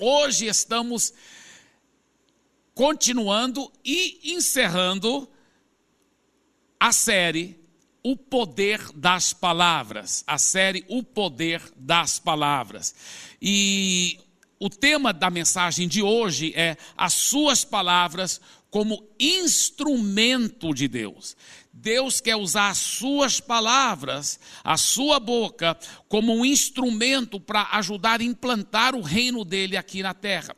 Hoje estamos continuando e encerrando a série O Poder das Palavras. A série O Poder das Palavras. E o tema da mensagem de hoje é as suas palavras como instrumento de Deus. Deus quer usar as suas palavras, a sua boca, como um instrumento para ajudar a implantar o reino dele aqui na terra.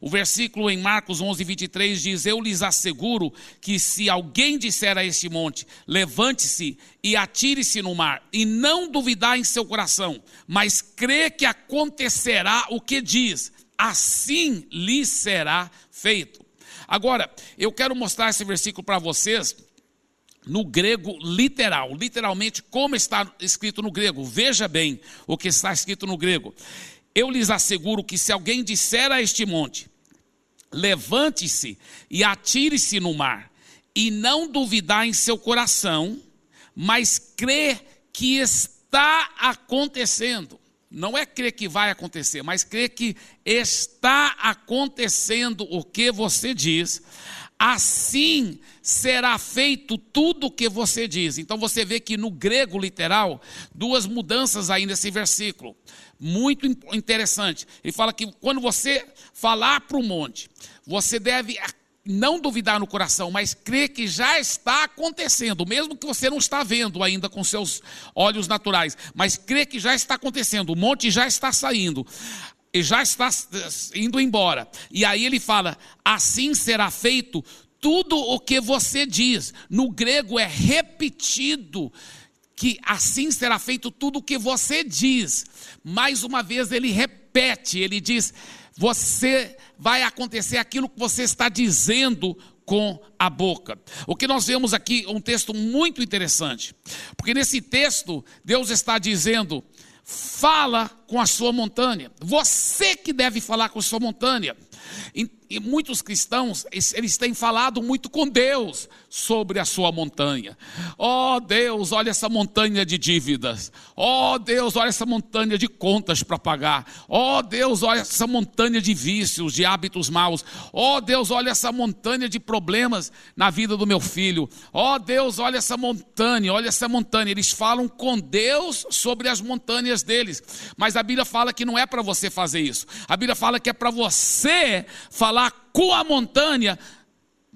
O versículo em Marcos 11, 23 diz: Eu lhes asseguro que se alguém disser a este monte, levante-se e atire-se no mar, e não duvidar em seu coração, mas crê que acontecerá o que diz, assim lhe será feito. Agora, eu quero mostrar esse versículo para vocês no grego literal, literalmente como está escrito no grego. Veja bem o que está escrito no grego. Eu lhes asseguro que se alguém disser a este monte, levante-se e atire-se no mar, e não duvidar em seu coração, mas crer que está acontecendo. Não é crer que vai acontecer, mas crer que está acontecendo o que você diz. Assim será feito tudo o que você diz. Então você vê que no grego literal, duas mudanças aí nesse versículo muito interessante. Ele fala que quando você falar para o monte, você deve não duvidar no coração, mas crer que já está acontecendo, mesmo que você não está vendo ainda com seus olhos naturais, mas crer que já está acontecendo, o monte já está saindo e já está indo embora. E aí ele fala: assim será feito tudo o que você diz. No grego é repetido que assim será feito tudo o que você diz. Mais uma vez ele repete, ele diz: você vai acontecer aquilo que você está dizendo com a boca. O que nós vemos aqui é um texto muito interessante, porque nesse texto Deus está dizendo: fala com a sua montanha. Você que deve falar com a sua montanha. E muitos cristãos, eles têm falado muito com Deus sobre a sua montanha. Oh Deus, olha essa montanha de dívidas. Oh Deus, olha essa montanha de contas para pagar. Oh Deus, olha essa montanha de vícios, de hábitos maus. Oh Deus, olha essa montanha de problemas na vida do meu filho. Oh Deus, olha essa montanha, olha essa montanha. Eles falam com Deus sobre as montanhas deles. Mas a Bíblia fala que não é para você fazer isso. A Bíblia fala que é para você falar com a montanha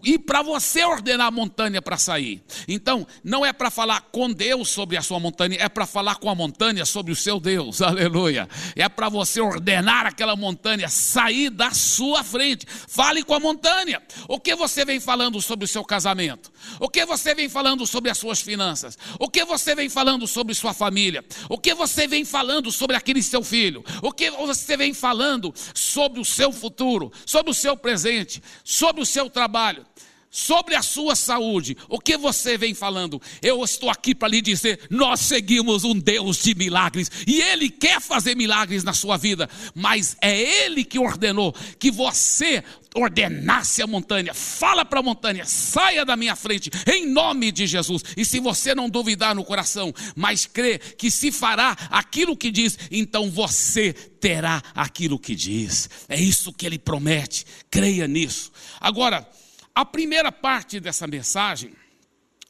e para você ordenar a montanha para sair. Então, não é para falar com Deus sobre a sua montanha, é para falar com a montanha sobre o seu Deus, aleluia. É para você ordenar aquela montanha sair da sua frente. Fale com a montanha. O que você vem falando sobre o seu casamento? O que você vem falando sobre as suas finanças? O que você vem falando sobre sua família? O que você vem falando sobre aquele seu filho? O que você vem falando sobre o seu futuro, sobre o seu presente, sobre o seu trabalho? Sobre a sua saúde, o que você vem falando? Eu estou aqui para lhe dizer: nós seguimos um Deus de milagres e Ele quer fazer milagres na sua vida, mas é Ele que ordenou que você ordenasse a montanha, fala para a montanha, saia da minha frente, em nome de Jesus. E se você não duvidar no coração, mas crê que se fará aquilo que diz, então você terá aquilo que diz. É isso que ele promete, creia nisso. Agora, a primeira parte dessa mensagem,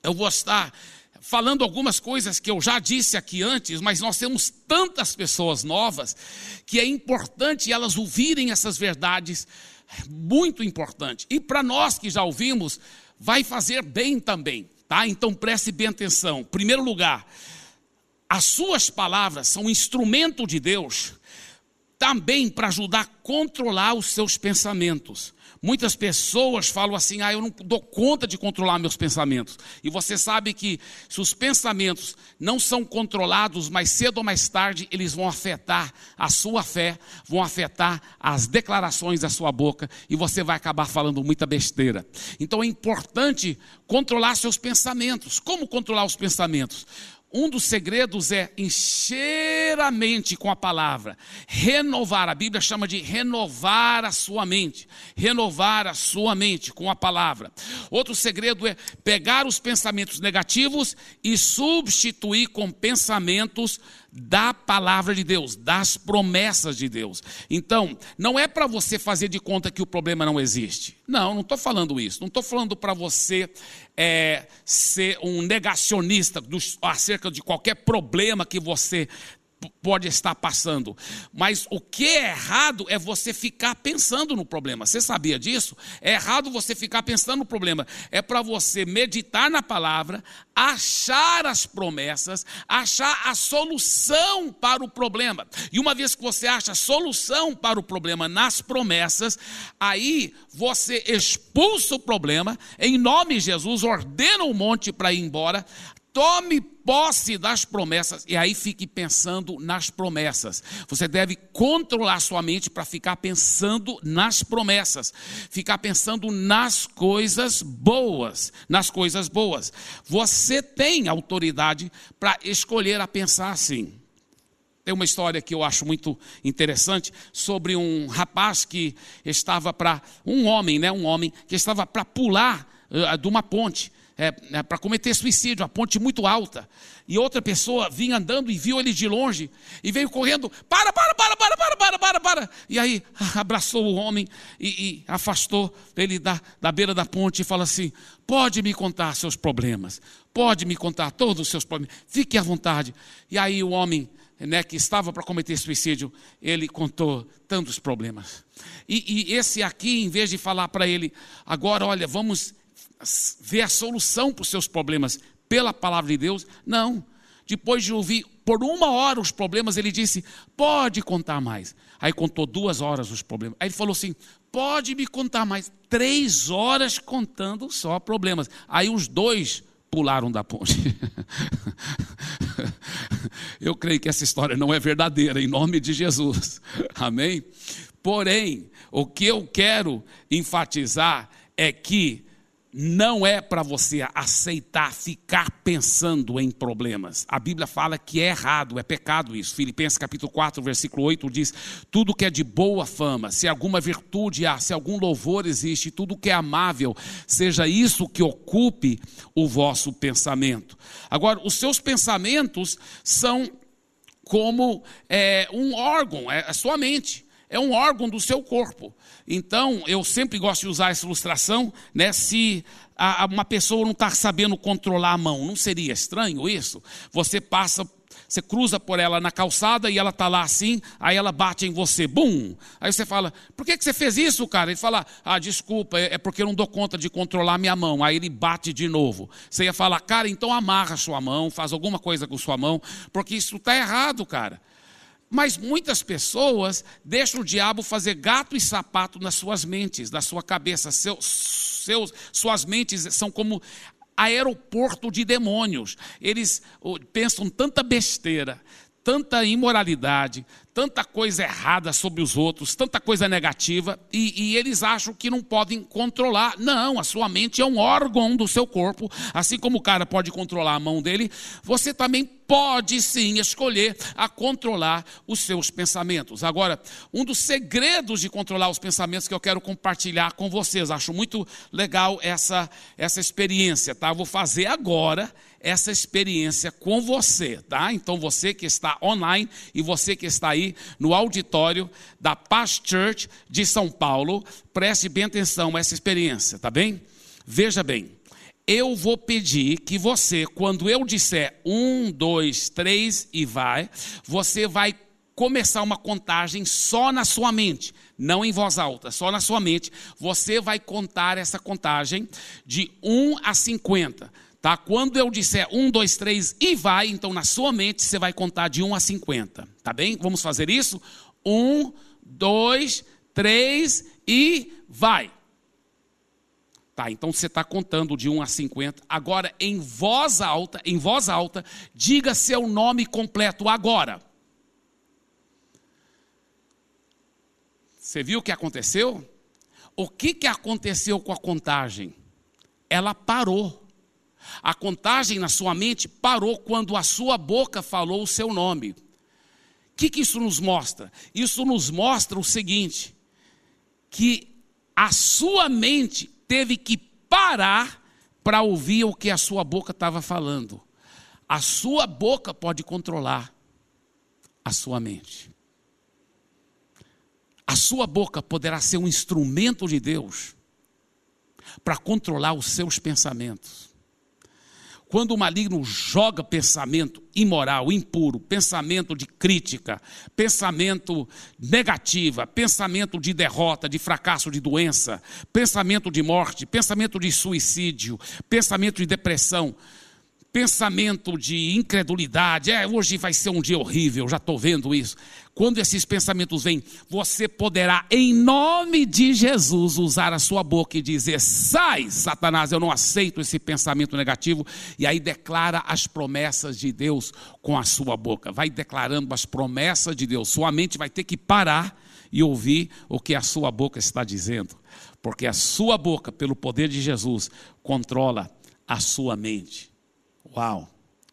eu vou estar falando algumas coisas que eu já disse aqui antes, mas nós temos tantas pessoas novas que é importante elas ouvirem essas verdades, muito importante. E para nós que já ouvimos, vai fazer bem também, tá? Então preste bem atenção. Em primeiro lugar, as suas palavras são instrumento de Deus também para ajudar a controlar os seus pensamentos. Muitas pessoas falam assim: ah, eu não dou conta de controlar meus pensamentos. E você sabe que se os pensamentos não são controlados, mais cedo ou mais tarde, eles vão afetar a sua fé, vão afetar as declarações da sua boca, e você vai acabar falando muita besteira. Então é importante controlar seus pensamentos. Como controlar os pensamentos? Um dos segredos é encher a mente com a palavra, renovar. A Bíblia chama de renovar a sua mente, renovar a sua mente com a palavra. Outro segredo é pegar os pensamentos negativos e substituir com pensamentos da palavra de Deus, das promessas de Deus. Então, não é para você fazer de conta que o problema não existe. Não, não estou falando isso. Não estou falando para você é, ser um negacionista acerca de qualquer problema que você pode estar passando. Mas o que é errado é você ficar pensando no problema. Você sabia disso? É errado você ficar pensando no problema. É para você meditar na palavra, achar as promessas, achar a solução para o problema. E uma vez que você acha a solução para o problema nas promessas, aí você expulsa o problema, em nome de Jesus, ordena o monte para ir embora, tome posse das promessas e aí fique pensando nas promessas. Você deve controlar sua mente para ficar pensando nas promessas, ficar pensando nas coisas boas, nas coisas boas. Você tem autoridade para escolher a pensar assim. Tem uma história que eu acho muito interessante sobre um rapaz que estava para um homem, né, um homem que estava para pular uh, de uma ponte é, é, para cometer suicídio, a ponte muito alta. E outra pessoa vinha andando e viu ele de longe e veio correndo: para, para, para, para, para, para, para, para. E aí abraçou o homem e, e afastou ele da, da beira da ponte e falou assim: pode me contar seus problemas, pode me contar todos os seus problemas, fique à vontade. E aí o homem. Né, que estava para cometer suicídio, ele contou tantos problemas. E, e esse aqui, em vez de falar para ele, agora olha, vamos ver a solução para os seus problemas pela palavra de Deus. Não. Depois de ouvir por uma hora os problemas, ele disse: pode contar mais. Aí contou duas horas os problemas. Aí ele falou assim: pode me contar mais. Três horas contando só problemas. Aí os dois pularam da ponte. Eu creio que essa história não é verdadeira, em nome de Jesus. Amém? Porém, o que eu quero enfatizar é que não é para você aceitar ficar pensando em problemas. A Bíblia fala que é errado, é pecado isso. Filipenses capítulo 4, versículo 8 diz: "Tudo que é de boa fama, se alguma virtude há, se algum louvor existe, tudo que é amável, seja isso que ocupe o vosso pensamento." Agora, os seus pensamentos são como é, um órgão, é a sua mente, é um órgão do seu corpo. Então, eu sempre gosto de usar essa ilustração, né? Se a, uma pessoa não está sabendo controlar a mão, não seria estranho isso? Você passa, você cruza por ela na calçada e ela está lá assim, aí ela bate em você, bum! Aí você fala, por que, que você fez isso, cara? Ele fala, ah, desculpa, é, é porque eu não dou conta de controlar minha mão. Aí ele bate de novo. Você ia falar, cara, então amarra sua mão, faz alguma coisa com sua mão, porque isso está errado, cara. Mas muitas pessoas deixam o diabo fazer gato e sapato nas suas mentes, na sua cabeça. Seus, suas mentes são como aeroporto de demônios. Eles pensam tanta besteira, tanta imoralidade, tanta coisa errada sobre os outros, tanta coisa negativa, e, e, eles acham que não podem controlar. Não, a sua mente é um órgão do seu corpo, assim como o cara pode controlar a mão dele, você também pode sim escolher a controlar os seus pensamentos. Agora, um dos segredos de controlar os pensamentos que eu quero compartilhar com vocês, acho muito legal essa, essa experiência, tá? vou fazer agora essa experiência com você, tá? Então você que está online e você que está aí no auditório da Paz Church de São Paulo, preste bem atenção a essa experiência, tá bem? Veja bem, eu vou pedir que você, quando eu disser um, dois, três e vai, você vai começar uma contagem só na sua mente, não em voz alta, só na sua mente. Você vai contar essa contagem de 1 a 50. Tá? Quando eu disser 1, 2, 3 e vai, então na sua mente você vai contar de 1 a 50. Tá bem? Vamos fazer isso? 1, 2, 3 e vai. Tá, então você está contando de 1 a 50. Agora, em voz alta, em voz alta, diga seu nome completo agora. Você viu o que aconteceu? O que, que aconteceu com a contagem? Ela parou. A contagem na sua mente parou quando a sua boca falou o seu nome. O que, que isso nos mostra? Isso nos mostra o seguinte: que a sua mente teve que parar para ouvir o que a sua boca estava falando. A sua boca pode controlar, a sua mente. A sua boca poderá ser um instrumento de Deus para controlar os seus pensamentos. Quando o maligno joga pensamento imoral, impuro, pensamento de crítica, pensamento negativa, pensamento de derrota, de fracasso, de doença, pensamento de morte, pensamento de suicídio, pensamento de depressão, pensamento de incredulidade, é, hoje vai ser um dia horrível, já estou vendo isso. Quando esses pensamentos vêm, você poderá, em nome de Jesus, usar a sua boca e dizer: sai, Satanás, eu não aceito esse pensamento negativo. E aí declara as promessas de Deus com a sua boca. Vai declarando as promessas de Deus. Sua mente vai ter que parar e ouvir o que a sua boca está dizendo. Porque a sua boca, pelo poder de Jesus, controla a sua mente. Uau,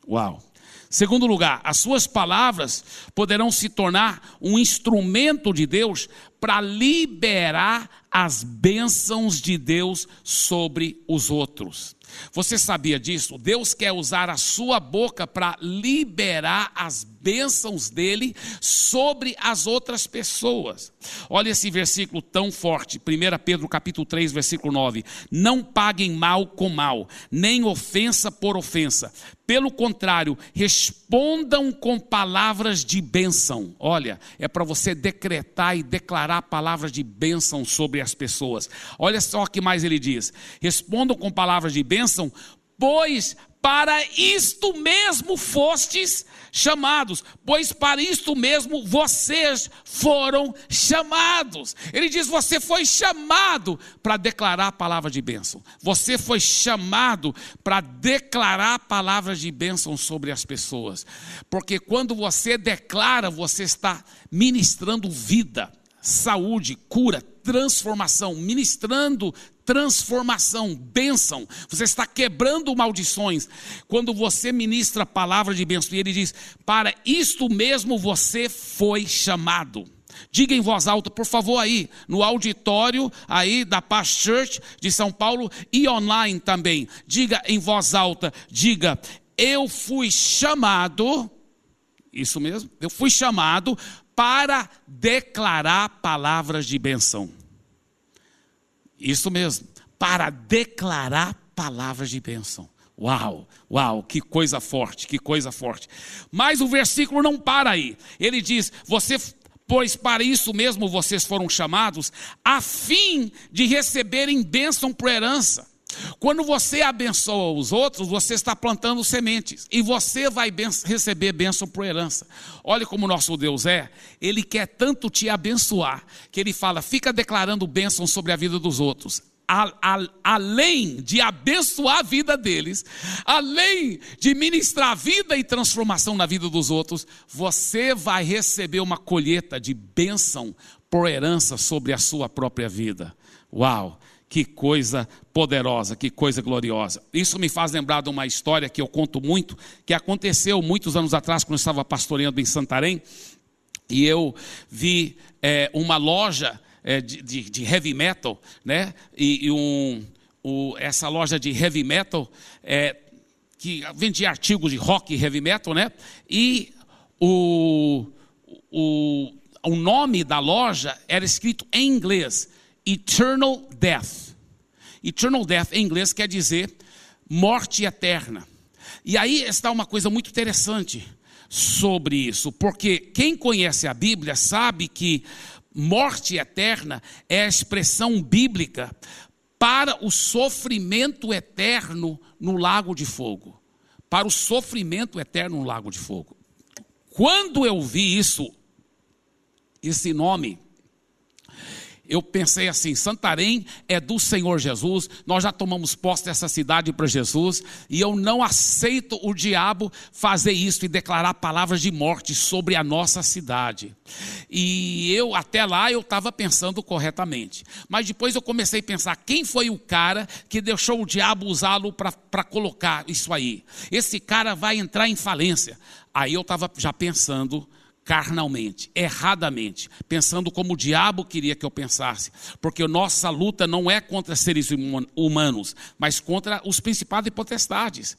uau. Segundo lugar, as suas palavras poderão se tornar um instrumento de Deus para liberar as bênçãos de Deus sobre os outros. Você sabia disso? Deus quer usar a sua boca para liberar as bênçãos dele sobre as outras pessoas. Olha esse versículo tão forte, 1 Pedro capítulo 3, versículo 9. Não paguem mal com mal, nem ofensa por ofensa. Pelo contrário, respondam com palavras de bênção. Olha, é para você decretar e declarar palavras de bênção sobre as pessoas. Olha só o que mais ele diz: respondam com palavras de bênção, pois para isto mesmo fostes chamados, pois para isto mesmo vocês foram chamados. Ele diz: você foi chamado para declarar a palavra de bênção, você foi chamado para declarar palavras de bênção sobre as pessoas, porque quando você declara, você está ministrando vida, saúde, cura, transformação, ministrando transformação, bênção. Você está quebrando maldições. Quando você ministra a palavra de bênção, e ele diz: Para isto mesmo você foi chamado. Diga em voz alta, por favor, aí, no auditório aí da Paz Church de São Paulo e online também. Diga em voz alta, diga: Eu fui chamado, isso mesmo, eu fui chamado para declarar palavras de benção. Isso mesmo, para declarar palavras de bênção. Uau, uau, que coisa forte, que coisa forte. Mas o versículo não para aí. Ele diz: Você, pois para isso mesmo vocês foram chamados, a fim de receberem bênção por herança. Quando você abençoa os outros, você está plantando sementes e você vai receber bênção por herança. Olha como nosso Deus é, Ele quer tanto te abençoar que Ele fala: fica declarando bênção sobre a vida dos outros. A, a, além de abençoar a vida deles, além de ministrar vida e transformação na vida dos outros, você vai receber uma colheita de bênção por herança sobre a sua própria vida. Uau! Que coisa poderosa, que coisa gloriosa. Isso me faz lembrar de uma história que eu conto muito, que aconteceu muitos anos atrás, quando eu estava pastoreando em Santarém, e eu vi é, uma loja é, de, de, heavy metal, né? E, e um, o, essa loja de heavy metal é, que vendia artigos de rock e heavy metal, né? E o, o, o nome da loja era escrito em inglês eternal death. Eternal death em inglês quer dizer morte eterna. E aí está uma coisa muito interessante sobre isso, porque quem conhece a Bíblia sabe que morte eterna é a expressão bíblica para o sofrimento eterno no lago de fogo. Para o sofrimento eterno no lago de fogo. Quando eu vi isso, esse nome, eu pensei assim: Santarém é do Senhor Jesus, nós já tomamos posse dessa cidade para Jesus, e eu não aceito o diabo fazer isso e declarar palavras de morte sobre a nossa cidade. E eu, até lá, eu estava pensando corretamente, mas depois eu comecei a pensar: quem foi o cara que deixou o diabo usá-lo para colocar isso aí? Esse cara vai entrar em falência. Aí eu estava já pensando carnalmente, erradamente, pensando como o diabo queria que eu pensasse, porque nossa luta não é contra seres humanos, mas contra os principados e potestades.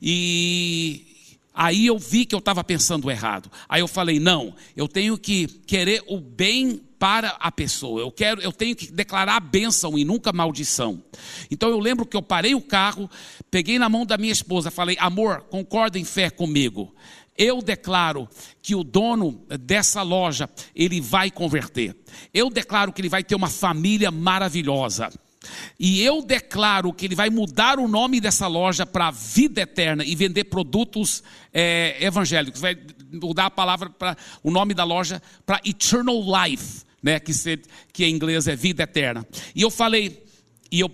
E Aí eu vi que eu estava pensando errado. Aí eu falei: não, eu tenho que querer o bem para a pessoa. Eu quero, eu tenho que declarar bênção e nunca maldição. Então eu lembro que eu parei o carro, peguei na mão da minha esposa, falei: amor, concorda em fé comigo. Eu declaro que o dono dessa loja ele vai converter. Eu declaro que ele vai ter uma família maravilhosa. E eu declaro que ele vai mudar o nome dessa loja para vida eterna e vender produtos é, evangélicos. Vai mudar a palavra para o nome da loja para Eternal Life, né? Que, se, que em inglês é vida eterna. E eu falei, e eu,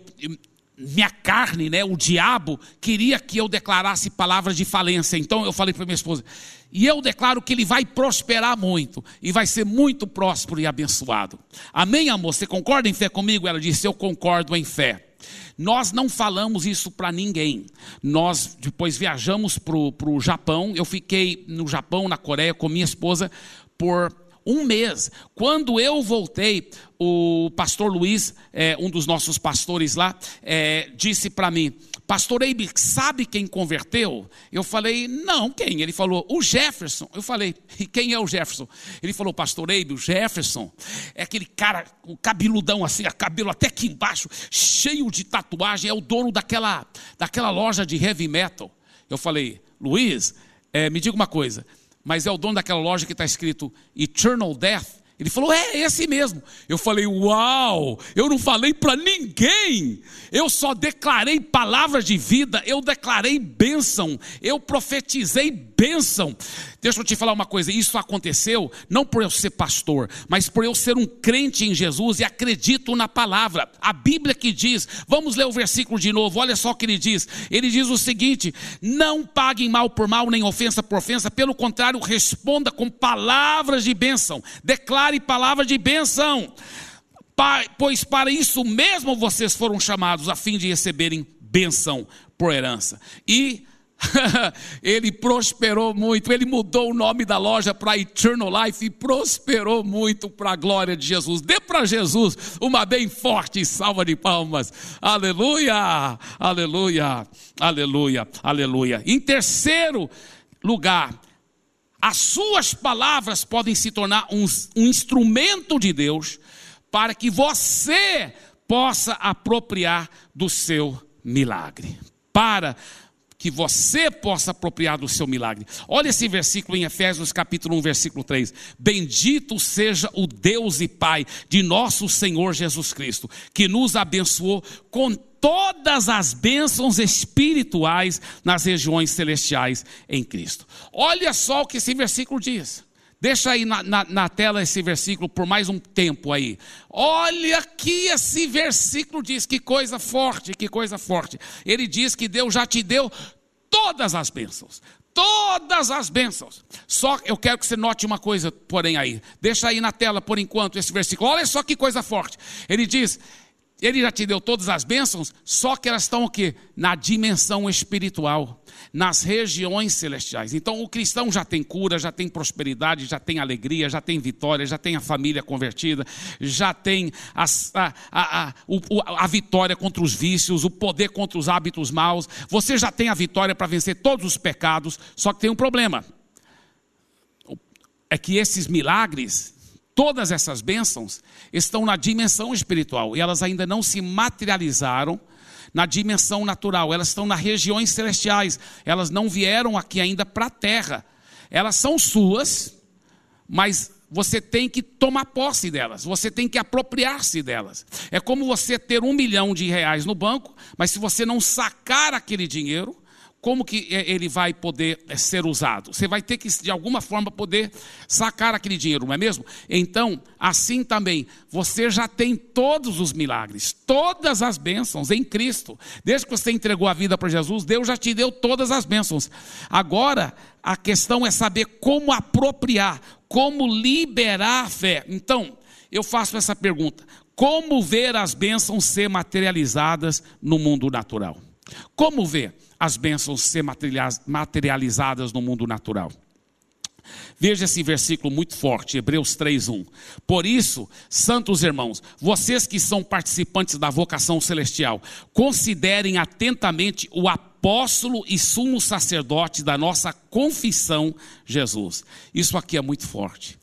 minha carne, né, o diabo, queria que eu declarasse palavras de falência. Então eu falei para minha esposa: e eu declaro que ele vai prosperar muito e vai ser muito próspero e abençoado. Amém, amor? Você concorda em fé comigo? Ela disse: Eu concordo em fé. Nós não falamos isso para ninguém. Nós depois viajamos para o Japão. Eu fiquei no Japão, na Coreia, com minha esposa por um mês. Quando eu voltei, o pastor Luiz, é, um dos nossos pastores lá, é, disse para mim: Pastor Eibe, sabe quem converteu? Eu falei, não, quem? Ele falou, o Jefferson. Eu falei, e quem é o Jefferson? Ele falou, Pastor Eibe, o Jefferson é aquele cara, o cabeludão assim, cabelo até aqui embaixo, cheio de tatuagem, é o dono daquela, daquela loja de heavy metal. Eu falei, Luiz, é, me diga uma coisa, mas é o dono daquela loja que está escrito Eternal Death? Ele falou: É, esse mesmo. Eu falei: Uau, eu não falei para ninguém. Eu só declarei palavras de vida, eu declarei bênção, eu profetizei bênção. Deixa eu te falar uma coisa: isso aconteceu não por eu ser pastor, mas por eu ser um crente em Jesus e acredito na palavra. A Bíblia que diz, vamos ler o versículo de novo, olha só o que ele diz. Ele diz o seguinte: Não paguem mal por mal, nem ofensa por ofensa, pelo contrário, responda com palavras de bênção. Declare declare palavra de benção, pois para isso mesmo vocês foram chamados, a fim de receberem benção por herança. E ele prosperou muito, ele mudou o nome da loja para Eternal Life e prosperou muito para a glória de Jesus. Dê para Jesus uma bem forte salva de palmas. Aleluia, aleluia, aleluia, aleluia. Em terceiro lugar, as suas palavras podem se tornar um, um instrumento de Deus para que você possa apropriar do seu milagre. Para que você possa apropriar do seu milagre. Olha esse versículo em Efésios capítulo 1, versículo 3. Bendito seja o Deus e Pai de nosso Senhor Jesus Cristo, que nos abençoou com todas as bênçãos espirituais nas regiões celestiais em Cristo. Olha só o que esse versículo diz. Deixa aí na, na, na, tela esse versículo por mais um tempo aí. Olha que esse versículo diz, que coisa forte, que coisa forte. Ele diz que Deus já te deu todas as bênçãos. Todas as bênçãos. Só eu quero que você note uma coisa, porém, aí. Deixa aí na tela por enquanto esse versículo. Olha só que coisa forte. Ele diz: ele já te deu todas as bênçãos, só que elas estão o quê? Na dimensão espiritual, nas regiões celestiais. Então o cristão já tem cura, já tem prosperidade, já tem alegria, já tem vitória, já tem a família convertida, já tem a, a, a, a, a vitória contra os vícios, o poder contra os hábitos maus. Você já tem a vitória para vencer todos os pecados, só que tem um problema. É que esses milagres Todas essas bênçãos estão na dimensão espiritual e elas ainda não se materializaram na dimensão natural, elas estão nas regiões celestiais, elas não vieram aqui ainda para a terra. Elas são suas, mas você tem que tomar posse delas, você tem que apropriar-se delas. É como você ter um milhão de reais no banco, mas se você não sacar aquele dinheiro, como que ele vai poder eh, ser usado? Você vai ter que, de alguma forma, poder sacar aquele dinheiro, não é mesmo? Então, assim também, você já tem todos os milagres, todas as bênçãos em Cristo. Desde que você entregou a vida para Jesus, Deus já te deu todas as bênçãos. Agora, a questão é saber como apropriar, como liberar a fé. Então, eu faço essa pergunta: como ver as bênçãos ser materializadas no mundo natural? Como ver? As bênçãos ser materializadas no mundo natural. Veja esse versículo muito forte, Hebreus 3:1. Por isso, santos irmãos, vocês que são participantes da vocação celestial, considerem atentamente o apóstolo e sumo sacerdote da nossa confissão, Jesus. Isso aqui é muito forte.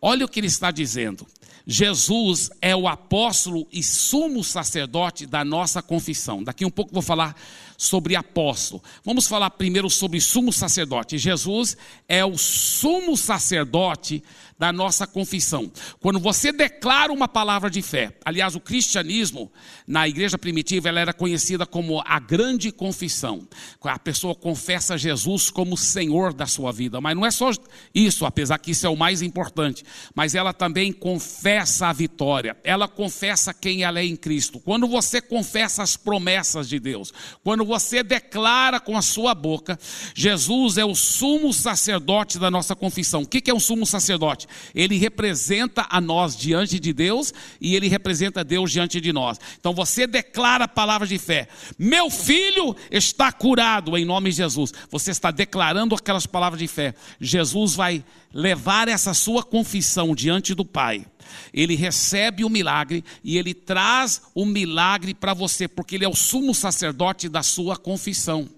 Olha o que ele está dizendo. Jesus é o apóstolo e sumo sacerdote da nossa confissão. Daqui um pouco vou falar sobre apóstolo. Vamos falar primeiro sobre sumo sacerdote. Jesus é o sumo sacerdote da nossa confissão. Quando você declara uma palavra de fé, aliás, o cristianismo na igreja primitiva ela era conhecida como a grande confissão. A pessoa confessa Jesus como Senhor da sua vida, mas não é só isso, apesar que isso é o mais importante, mas ela também confessa a vitória. Ela confessa quem ela é em Cristo. Quando você confessa as promessas de Deus, quando você declara com a sua boca, Jesus é o sumo sacerdote da nossa confissão. O que é um sumo sacerdote? Ele representa a nós diante de Deus e ele representa Deus diante de nós. Então você declara palavras de fé: Meu filho está curado em nome de Jesus. Você está declarando aquelas palavras de fé. Jesus vai levar essa sua confissão diante do Pai. Ele recebe o milagre e ele traz o milagre para você, porque ele é o sumo sacerdote da sua confissão.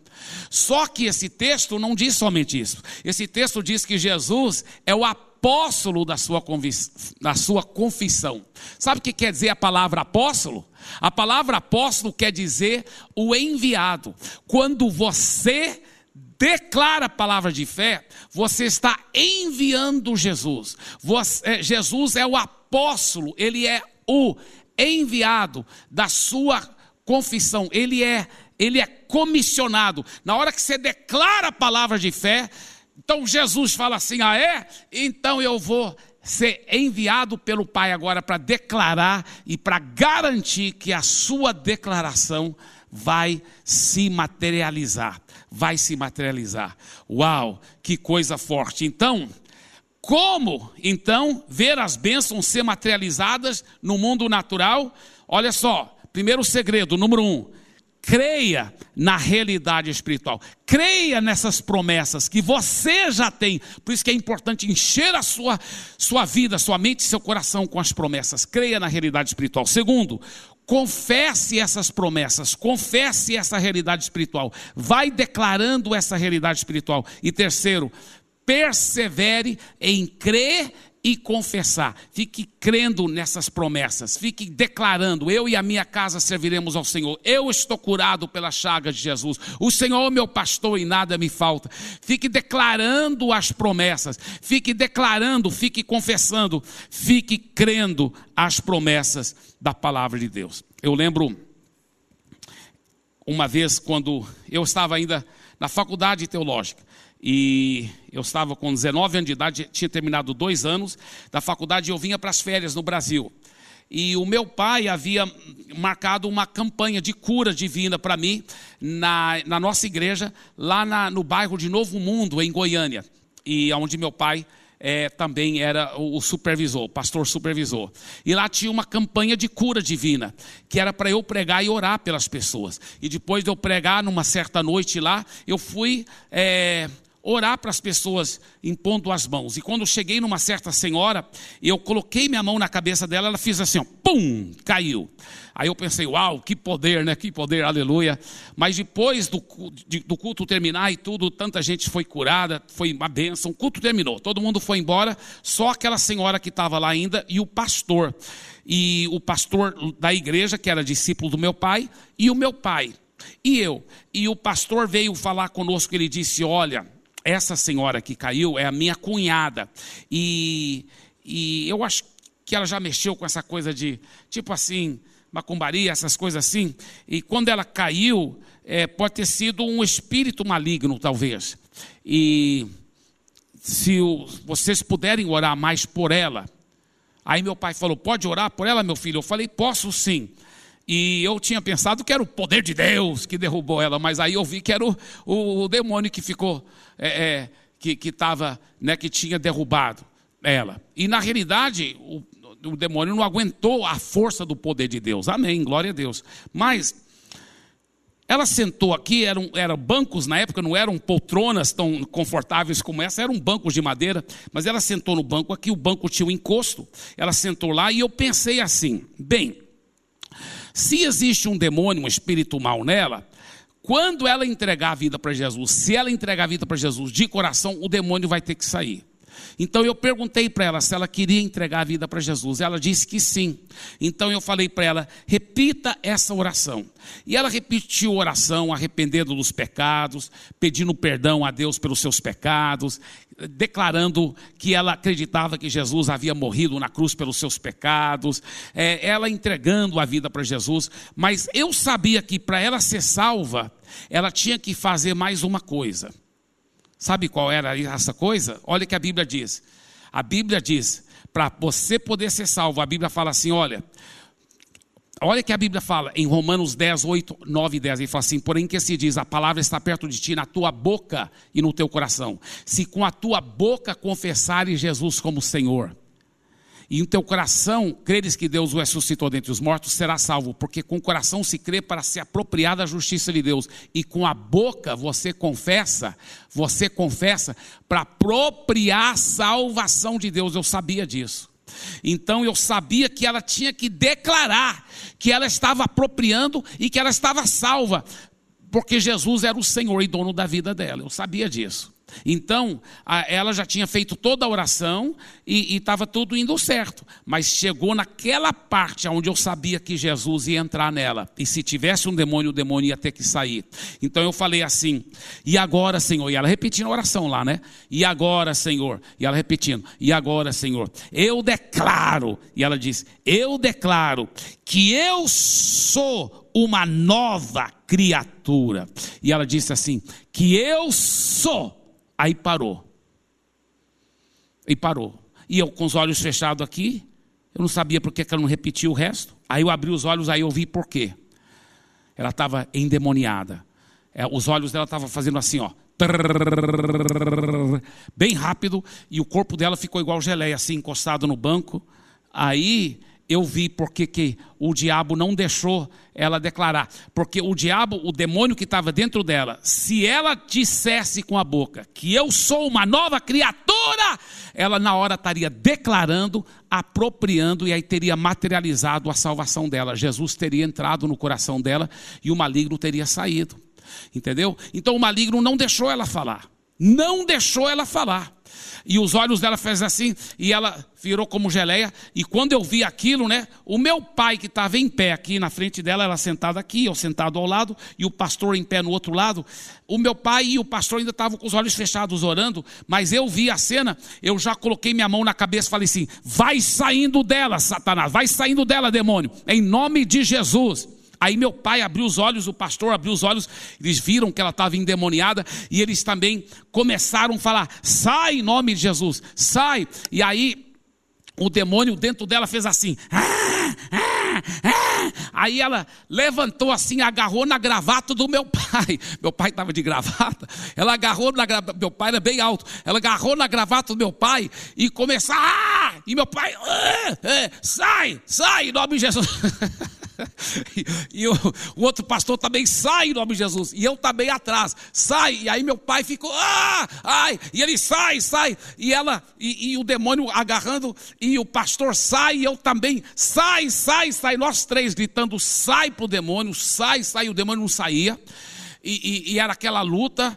Só que esse texto não diz somente isso. Esse texto diz que Jesus é o apóstolo da sua, da sua confissão. Sabe o que quer dizer a palavra apóstolo? A palavra apóstolo quer dizer o enviado. Quando você declara a palavra de fé, você está enviando Jesus. Você, é, Jesus é o apóstolo, ele é o enviado da sua confissão. Ele é, ele é comissionado. Na hora que você declara a palavra de fé, então Jesus fala assim: ah, é? Então eu vou ser enviado pelo Pai agora para declarar e para garantir que a sua declaração vai se materializar. Vai se materializar. Uau, que coisa forte. Então, como então ver as bênçãos ser materializadas no mundo natural? Olha só, primeiro segredo, número um creia na realidade espiritual, creia nessas promessas que você já tem. Por isso que é importante encher a sua, sua vida, sua mente e seu coração com as promessas. Creia na realidade espiritual. Segundo, confesse essas promessas, confesse essa realidade espiritual. Vai declarando essa realidade espiritual. E terceiro, persevere em crer e confessar. Fique crendo nessas promessas. Fique declarando: eu e a minha casa serviremos ao Senhor. Eu estou curado pela chaga de Jesus. O Senhor é meu pastor e nada me falta. Fique declarando as promessas. Fique declarando, fique confessando, fique crendo as promessas da palavra de Deus. Eu lembro uma vez quando eu estava ainda na faculdade teológica e eu estava com 19 anos de idade, tinha terminado dois anos da faculdade e eu vinha para as férias no Brasil. E o meu pai havia marcado uma campanha de cura divina para mim na, na, nossa igreja, lá na, no bairro de Novo Mundo, em Goiânia, e onde meu pai é, também era o supervisor, o pastor supervisor. E lá tinha uma campanha de cura divina, que era para eu pregar e orar pelas pessoas. E depois de eu pregar numa certa noite lá, eu fui. É, orar para as pessoas impondo as mãos. E quando cheguei numa certa senhora, eu coloquei minha mão na cabeça dela, ela fez assim, ó, pum, caiu. Aí eu pensei, uau, que poder, né? Que poder, aleluia. Mas depois do, do culto terminar e tudo, tanta gente foi curada, foi uma bênção. O culto terminou, todo mundo foi embora, só aquela senhora que estava lá ainda e o pastor. E o pastor da igreja, que era discípulo do meu pai, e o meu pai. E eu. E o pastor veio falar conosco, ele disse: Olha, essa senhora que caiu é a minha cunhada. E, e eu acho que ela já mexeu com essa coisa de, tipo assim, macumbaria, essas coisas assim. E quando ela caiu, é, pode ter sido um espírito maligno, talvez. E se o, vocês puderem orar mais por ela. Aí meu pai falou: Pode orar por ela, meu filho? Eu falei: Posso sim. E eu tinha pensado que era o poder de Deus que derrubou ela, mas aí eu vi que era o, o, o demônio que ficou, é, é, que estava, né, que tinha derrubado ela. E na realidade, o, o demônio não aguentou a força do poder de Deus. Amém, glória a Deus. Mas ela sentou aqui, eram, eram bancos na época, não eram poltronas tão confortáveis como essa, eram bancos de madeira, mas ela sentou no banco aqui, o banco tinha um encosto, ela sentou lá e eu pensei assim: bem, se existe um demônio, um espírito mal nela, quando ela entregar a vida para Jesus, se ela entregar a vida para Jesus de coração, o demônio vai ter que sair. Então eu perguntei para ela se ela queria entregar a vida para Jesus. Ela disse que sim. Então eu falei para ela: repita essa oração. E ela repetiu a oração, arrependendo dos pecados, pedindo perdão a Deus pelos seus pecados, declarando que ela acreditava que Jesus havia morrido na cruz pelos seus pecados, é, ela entregando a vida para Jesus. Mas eu sabia que para ela ser salva, ela tinha que fazer mais uma coisa. Sabe qual era essa coisa? Olha que a Bíblia diz. A Bíblia diz, para você poder ser salvo, a Bíblia fala assim: olha, olha que a Bíblia fala em Romanos 10, 8, 9 e 10, ele fala assim: porém que se diz, a palavra está perto de ti, na tua boca e no teu coração. Se com a tua boca confessares Jesus como Senhor e em teu coração creres que Deus o ressuscitou dentre os mortos, será salvo, porque com o coração se crê para se apropriar da justiça de Deus, e com a boca você confessa, você confessa para apropriar a salvação de Deus. Eu sabia disso. Então eu sabia que ela tinha que declarar que ela estava apropriando e que ela estava salva, porque Jesus era o Senhor e dono da vida dela. Eu sabia disso. Então, ela já tinha feito toda a oração e estava tudo indo certo. Mas chegou naquela parte onde eu sabia que Jesus ia entrar nela. E se tivesse um demônio, o demônio ia ter que sair. Então eu falei assim: e agora, Senhor? E ela repetindo a oração lá, né? E agora, Senhor? E ela repetindo: e agora, Senhor? Eu declaro. E ela disse: eu declaro que eu sou uma nova criatura. E ela disse assim: que eu sou Aí parou. E parou. E eu com os olhos fechados aqui, eu não sabia por que ela não repetiu o resto. Aí eu abri os olhos, aí eu vi por quê. Ela estava endemoniada. É, os olhos dela estavam fazendo assim, ó. Bem rápido, e o corpo dela ficou igual geleia, assim, encostado no banco. Aí eu vi porque que o diabo não deixou ela declarar. Porque o diabo, o demônio que estava dentro dela, se ela dissesse com a boca que eu sou uma nova criatura, ela na hora estaria declarando, apropriando e aí teria materializado a salvação dela. Jesus teria entrado no coração dela e o maligno teria saído. Entendeu? Então o maligno não deixou ela falar. Não deixou ela falar e os olhos dela fez assim, e ela virou como geleia, e quando eu vi aquilo, né, o meu pai que estava em pé aqui na frente dela, ela sentada aqui, eu sentado ao lado, e o pastor em pé no outro lado, o meu pai e o pastor ainda estavam com os olhos fechados orando, mas eu vi a cena, eu já coloquei minha mão na cabeça e falei assim, vai saindo dela, Satanás, vai saindo dela, demônio, em nome de Jesus. Aí meu pai abriu os olhos, o pastor abriu os olhos, eles viram que ela estava endemoniada e eles também começaram a falar: sai em nome de Jesus, sai. E aí o demônio dentro dela fez assim. Ah, ah, ah. Aí ela levantou assim, agarrou na gravata do meu pai. Meu pai estava de gravata. Ela agarrou na gravata, meu pai era bem alto. Ela agarrou na gravata do meu pai e começou. Ah! E meu pai, ah, é, sai, sai em nome de Jesus. e, o, o, outro pastor também sai em nome de Jesus. E eu também atrás. Sai. E aí meu pai ficou, ah, ai. E ele sai, sai. E ela, e, e o demônio agarrando. E o pastor sai. E eu também, sai, sai, sai. Nós três gritando, sai pro demônio, sai, sai. O demônio não saía. e, e, e era aquela luta.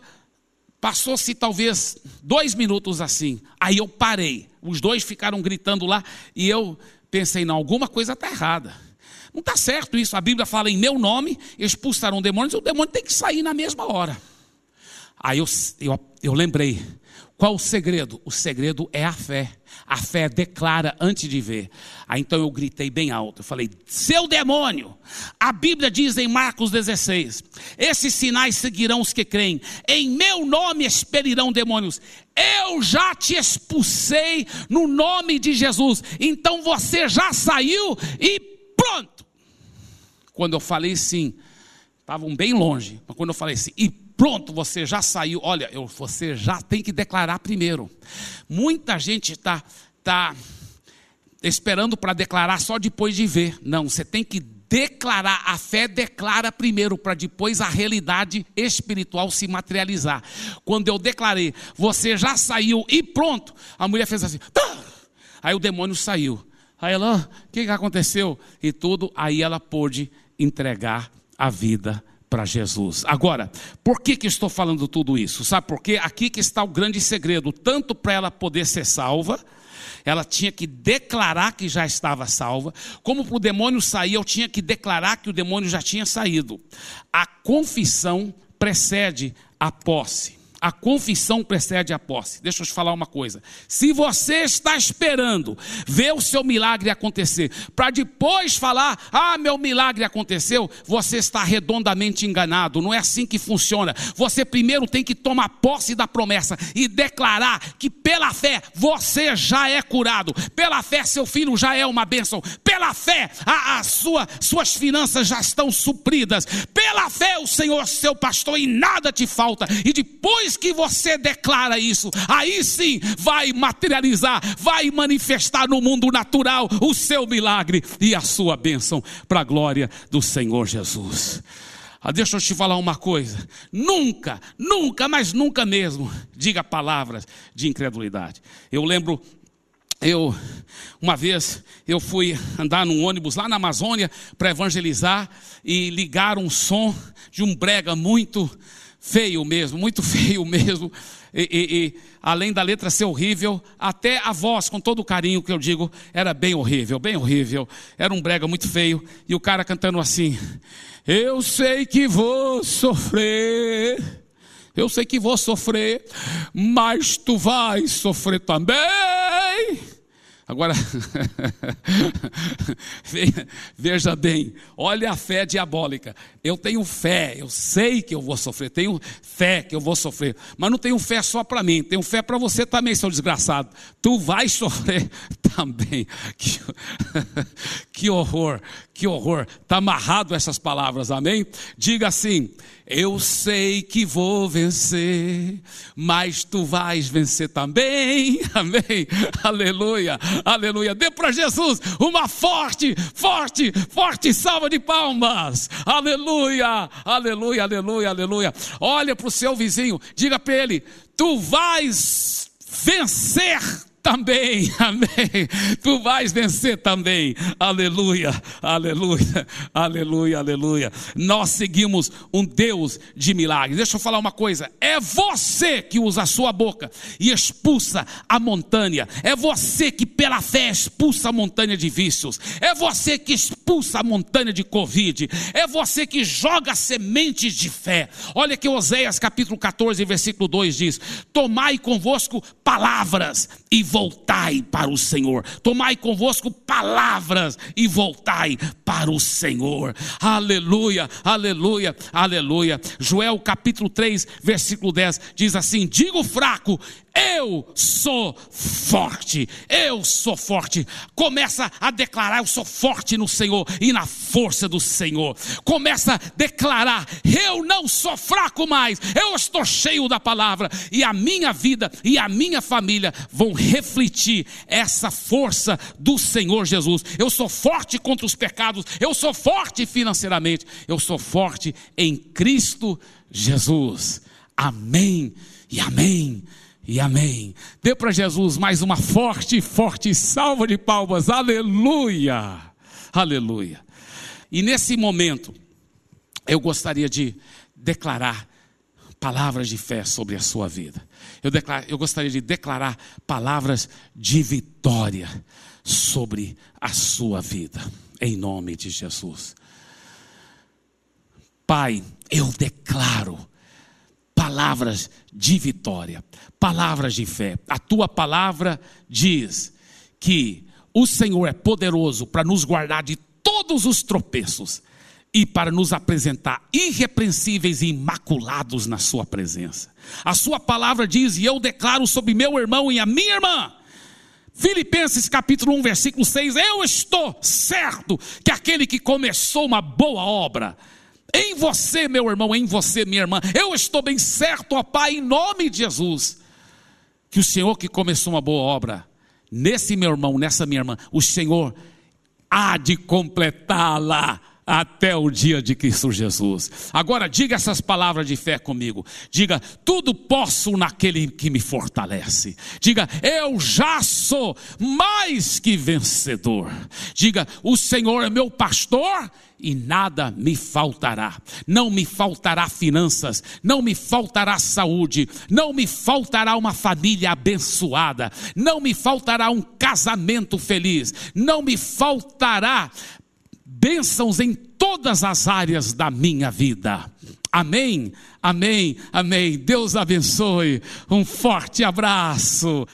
Passou-se talvez dois minutos assim. Aí eu parei. Os dois ficaram gritando lá. E eu pensei, não, alguma coisa está errada. Não está certo isso. A Bíblia fala em meu nome, expulsarão demônios, e o demônio tem que sair na mesma hora. Aí eu, eu, eu lembrei. Qual o segredo? O segredo é a fé. A fé declara antes de ver. Aí então eu gritei bem alto. Eu falei: Seu demônio! A Bíblia diz em Marcos 16: Esses sinais seguirão os que creem. Em meu nome experirão demônios. Eu já te expulsei no nome de Jesus. Então você já saiu e. Quando eu falei sim, estavam bem longe, mas quando eu falei assim, e pronto, você já saiu, olha, eu, você já tem que declarar primeiro. Muita gente está tá esperando para declarar só depois de ver. Não, você tem que declarar, a fé declara primeiro, para depois a realidade espiritual se materializar. Quando eu declarei, você já saiu e pronto, a mulher fez assim, tá! aí o demônio saiu. Aí ela, o que, que aconteceu? E tudo, aí ela pôde entregar a vida para Jesus. Agora, por que, que estou falando tudo isso? Sabe por quê? Aqui que está o grande segredo, tanto para ela poder ser salva, ela tinha que declarar que já estava salva, como para o demônio sair, eu tinha que declarar que o demônio já tinha saído. A confissão precede a posse. A confissão precede a posse. Deixa eu te falar uma coisa. Se você está esperando ver o seu milagre acontecer, para depois falar, ah, meu milagre aconteceu, você está redondamente enganado. Não é assim que funciona. Você primeiro tem que tomar posse da promessa e declarar que pela fé você já é curado. Pela fé seu filho já é uma bênção. Pela fé a, a sua, suas finanças já estão supridas. Pela fé o Senhor seu pastor e nada te falta. E depois que você declara isso, aí sim vai materializar, vai manifestar no mundo natural o seu milagre e a sua bênção para a glória do Senhor Jesus. Ah, deixa eu te falar uma coisa. Nunca, nunca, mas nunca mesmo, diga palavras de incredulidade. Eu lembro eu uma vez eu fui andar num ônibus lá na Amazônia para evangelizar e ligar um som de um brega muito feio mesmo, muito feio mesmo. E, e, e, além da letra ser horrível, até a voz, com todo o carinho que eu digo, era bem horrível, bem horrível. Era um brega muito feio. E o cara cantando assim: Eu sei que vou sofrer. Eu sei que vou sofrer, mas tu vais sofrer também. Agora, veja bem, olha a fé diabólica. Eu tenho fé, eu sei que eu vou sofrer, tenho fé que eu vou sofrer, mas não tenho fé só para mim, tenho fé para você também, seu desgraçado. Tu vais sofrer também. Que, que horror, que horror. Está amarrado essas palavras, amém? Diga assim: Eu sei que vou vencer, mas tu vais vencer também, amém? Aleluia, aleluia. Dê para Jesus uma forte, forte, forte salva de palmas, aleluia Aleluia, aleluia, aleluia. Olha para o seu vizinho, diga para ele: tu vais vencer também, amém. Tu vais vencer também, aleluia, aleluia, aleluia, aleluia. Nós seguimos um Deus de milagres. Deixa eu falar uma coisa: é você que usa a sua boca e expulsa a montanha, é você que pela fé expulsa a montanha de vícios, é você que expulsa a montanha de Covid, é você que joga sementes de fé. Olha que Oséias capítulo 14, versículo 2 diz: Tomai convosco palavras e voltai para o Senhor. Tomai convosco palavras e voltai para o Senhor. Aleluia, aleluia, aleluia. Joel capítulo 3, versículo 10 diz assim: Digo fraco, eu sou forte, eu sou forte. Começa a declarar: Eu sou forte no Senhor e na força do Senhor. Começa a declarar: Eu não sou fraco mais, eu estou cheio da palavra, e a minha vida e a minha família vão refletir essa força do Senhor Jesus. Eu sou forte contra os pecados, eu sou forte financeiramente, eu sou forte em Cristo Jesus. Amém e amém e amém. Dê para Jesus mais uma forte, forte salva de palmas. Aleluia! Aleluia. E nesse momento, eu gostaria de declarar palavras de fé sobre a sua vida. Eu, declaro, eu gostaria de declarar palavras de vitória sobre a sua vida, em nome de Jesus. Pai, eu declaro palavras de vitória, palavras de fé. A tua palavra diz que o Senhor é poderoso para nos guardar de todos os tropeços e para nos apresentar irrepreensíveis e imaculados na Sua presença. A Sua palavra diz, e eu declaro sobre meu irmão e a minha irmã, Filipenses capítulo 1, versículo 6: Eu estou certo que aquele que começou uma boa obra, em você, meu irmão, em você, minha irmã. Eu estou bem certo, ó Pai, em nome de Jesus, que o Senhor que começou uma boa obra, nesse meu irmão, nessa minha irmã, o Senhor há de completá-la até o dia de Cristo Jesus. Agora diga essas palavras de fé comigo. Diga: tudo posso naquele que me fortalece. Diga: eu já sou mais que vencedor. Diga: o Senhor é meu pastor e nada me faltará. Não me faltará finanças, não me faltará saúde, não me faltará uma família abençoada, não me faltará um casamento feliz, não me faltará bênçãos em todas as áreas da minha vida. Amém, amém, amém. Deus abençoe. Um forte abraço.